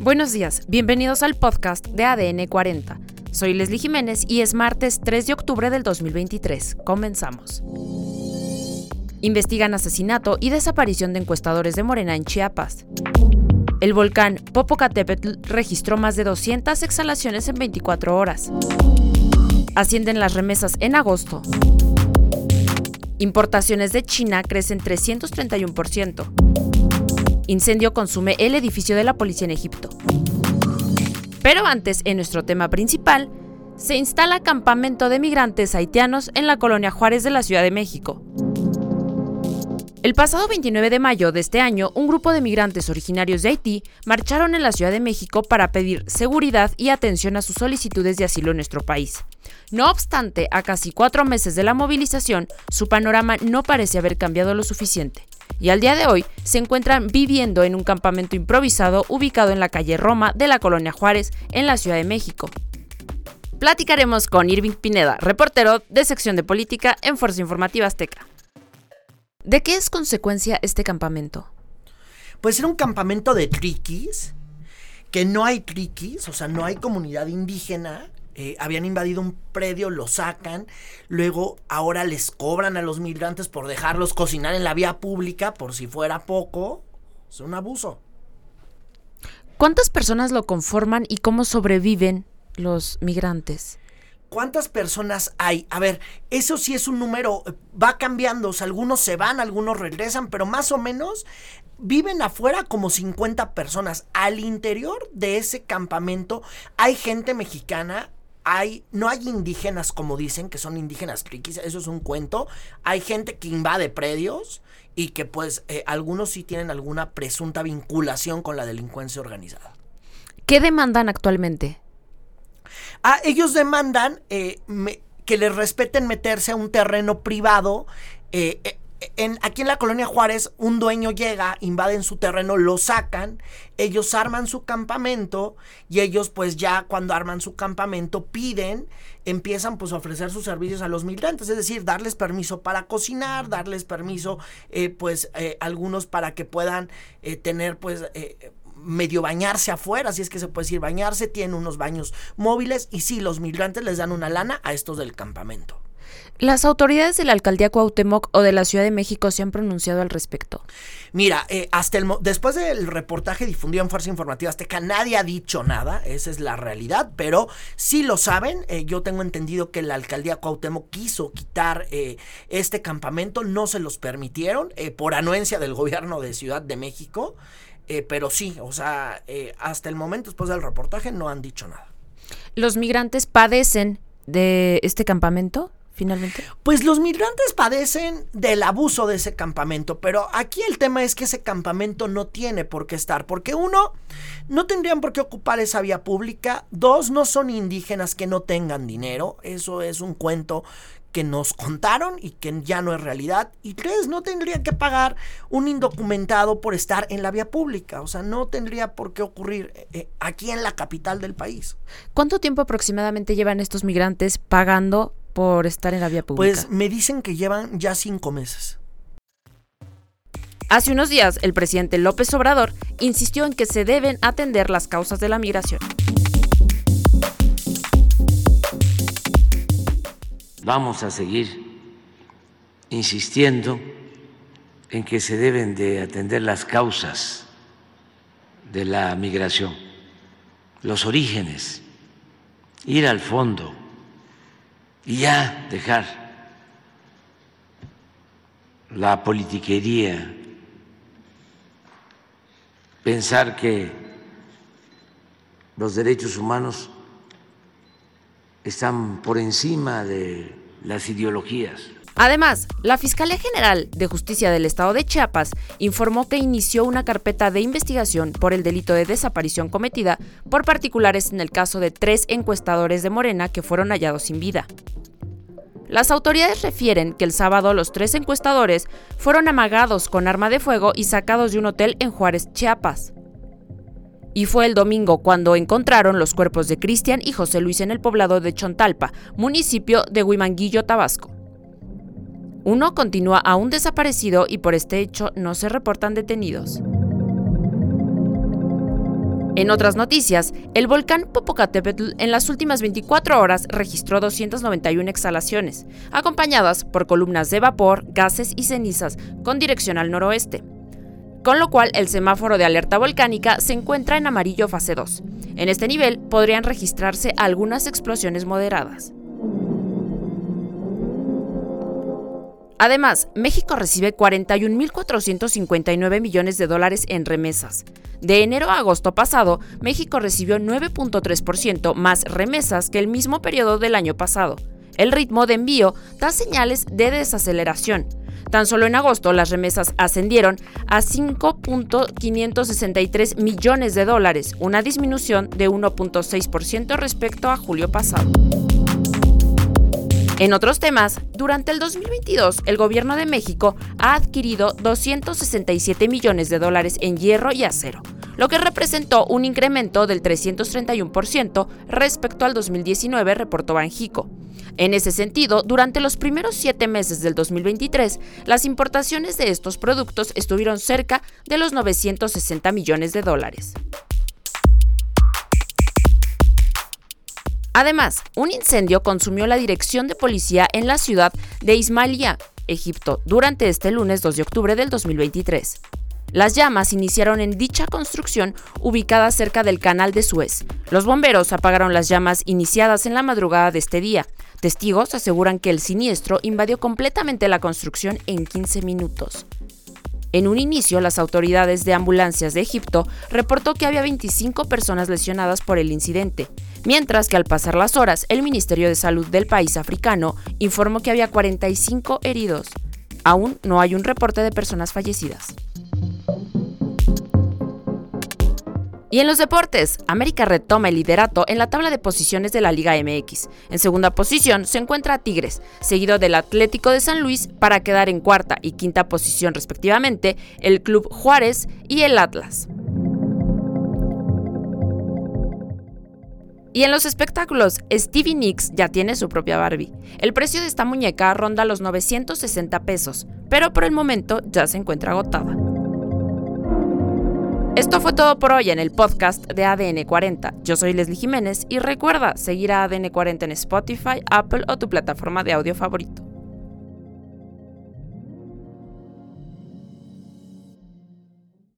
Buenos días, bienvenidos al podcast de ADN 40. Soy Leslie Jiménez y es martes 3 de octubre del 2023. Comenzamos. Investigan asesinato y desaparición de encuestadores de Morena en Chiapas. El volcán Popocatépetl registró más de 200 exhalaciones en 24 horas. Ascienden las remesas en agosto. Importaciones de China crecen 331%. Incendio consume el edificio de la policía en Egipto. Pero antes, en nuestro tema principal, se instala campamento de migrantes haitianos en la colonia Juárez de la Ciudad de México. El pasado 29 de mayo de este año, un grupo de migrantes originarios de Haití marcharon en la Ciudad de México para pedir seguridad y atención a sus solicitudes de asilo en nuestro país. No obstante, a casi cuatro meses de la movilización, su panorama no parece haber cambiado lo suficiente. Y al día de hoy se encuentran viviendo en un campamento improvisado ubicado en la calle Roma de la colonia Juárez, en la Ciudad de México. Platicaremos con Irving Pineda, reportero de sección de política en Fuerza Informativa Azteca. ¿De qué es consecuencia este campamento? Pues era un campamento de triquis, que no hay triquis, o sea, no hay comunidad indígena. Eh, habían invadido un predio, lo sacan, luego ahora les cobran a los migrantes por dejarlos cocinar en la vía pública, por si fuera poco. Es un abuso. ¿Cuántas personas lo conforman y cómo sobreviven los migrantes? ¿Cuántas personas hay? A ver, eso sí es un número, eh, va cambiando, o sea, algunos se van, algunos regresan, pero más o menos viven afuera como 50 personas. Al interior de ese campamento hay gente mexicana, hay, no hay indígenas como dicen, que son indígenas triquis, eso es un cuento. Hay gente que invade predios y que pues eh, algunos sí tienen alguna presunta vinculación con la delincuencia organizada. ¿Qué demandan actualmente? Ah, ellos demandan eh, que les respeten meterse a un terreno privado. Eh, eh, en, aquí en la colonia Juárez, un dueño llega, invaden su terreno, lo sacan, ellos arman su campamento y ellos pues ya cuando arman su campamento piden, empiezan pues a ofrecer sus servicios a los migrantes, es decir, darles permiso para cocinar, darles permiso pues algunos para que puedan tener pues medio bañarse afuera, si es que se puede decir bañarse, tiene unos baños móviles y sí, los migrantes les dan una lana a estos del campamento. ¿Las autoridades de la alcaldía Cuauhtémoc o de la Ciudad de México se han pronunciado al respecto? Mira, eh, hasta el después del reportaje difundido en Fuerza Informativa Azteca, nadie ha dicho nada, esa es la realidad, pero sí lo saben. Eh, yo tengo entendido que la alcaldía Cuauhtémoc quiso quitar eh, este campamento, no se los permitieron por anuencia del gobierno de Ciudad de México. Pero sí, o sea, hasta el momento después del reportaje no han dicho nada. ¿Los migrantes padecen de este campamento? Finalmente. Pues los migrantes padecen del abuso de ese campamento, pero aquí el tema es que ese campamento no tiene por qué estar, porque uno, no tendrían por qué ocupar esa vía pública, dos, no son indígenas que no tengan dinero, eso es un cuento que nos contaron y que ya no es realidad. Y tres, no tendría que pagar un indocumentado por estar en la vía pública. O sea, no tendría por qué ocurrir eh, eh, aquí en la capital del país. ¿Cuánto tiempo aproximadamente llevan estos migrantes pagando por estar en la vía pública? Pues me dicen que llevan ya cinco meses. Hace unos días, el presidente López Obrador insistió en que se deben atender las causas de la migración. vamos a seguir insistiendo en que se deben de atender las causas de la migración, los orígenes, ir al fondo y ya dejar la politiquería, pensar que los derechos humanos están por encima de las ideologías. Además, la Fiscalía General de Justicia del Estado de Chiapas informó que inició una carpeta de investigación por el delito de desaparición cometida por particulares en el caso de tres encuestadores de Morena que fueron hallados sin vida. Las autoridades refieren que el sábado los tres encuestadores fueron amagados con arma de fuego y sacados de un hotel en Juárez, Chiapas y fue el domingo cuando encontraron los cuerpos de Cristian y José Luis en el poblado de Chontalpa, municipio de Huimanguillo, Tabasco. Uno continúa aún desaparecido y por este hecho no se reportan detenidos. En otras noticias, el volcán Popocatépetl en las últimas 24 horas registró 291 exhalaciones, acompañadas por columnas de vapor, gases y cenizas con dirección al noroeste. Con lo cual, el semáforo de alerta volcánica se encuentra en amarillo fase 2. En este nivel podrían registrarse algunas explosiones moderadas. Además, México recibe 41.459 millones de dólares en remesas. De enero a agosto pasado, México recibió 9.3% más remesas que el mismo periodo del año pasado. El ritmo de envío da señales de desaceleración. Tan solo en agosto las remesas ascendieron a 5.563 millones de dólares, una disminución de 1.6% respecto a julio pasado. En otros temas, durante el 2022, el gobierno de México ha adquirido 267 millones de dólares en hierro y acero, lo que representó un incremento del 331% respecto al 2019, reportó Banjico. En ese sentido, durante los primeros siete meses del 2023, las importaciones de estos productos estuvieron cerca de los 960 millones de dólares. Además, un incendio consumió la dirección de policía en la ciudad de Ismailia, Egipto, durante este lunes 2 de octubre del 2023. Las llamas iniciaron en dicha construcción ubicada cerca del canal de Suez. Los bomberos apagaron las llamas iniciadas en la madrugada de este día. Testigos aseguran que el siniestro invadió completamente la construcción en 15 minutos. En un inicio, las autoridades de ambulancias de Egipto reportó que había 25 personas lesionadas por el incidente, mientras que al pasar las horas, el Ministerio de Salud del país africano informó que había 45 heridos. Aún no hay un reporte de personas fallecidas. Y en los deportes, América retoma el liderato en la tabla de posiciones de la Liga MX. En segunda posición se encuentra Tigres, seguido del Atlético de San Luis para quedar en cuarta y quinta posición respectivamente el Club Juárez y el Atlas. Y en los espectáculos, Stevie Nicks ya tiene su propia Barbie. El precio de esta muñeca ronda los 960 pesos, pero por el momento ya se encuentra agotada. Esto fue todo por hoy en el podcast de ADN 40. Yo soy Leslie Jiménez y recuerda seguir a ADN 40 en Spotify, Apple o tu plataforma de audio favorito.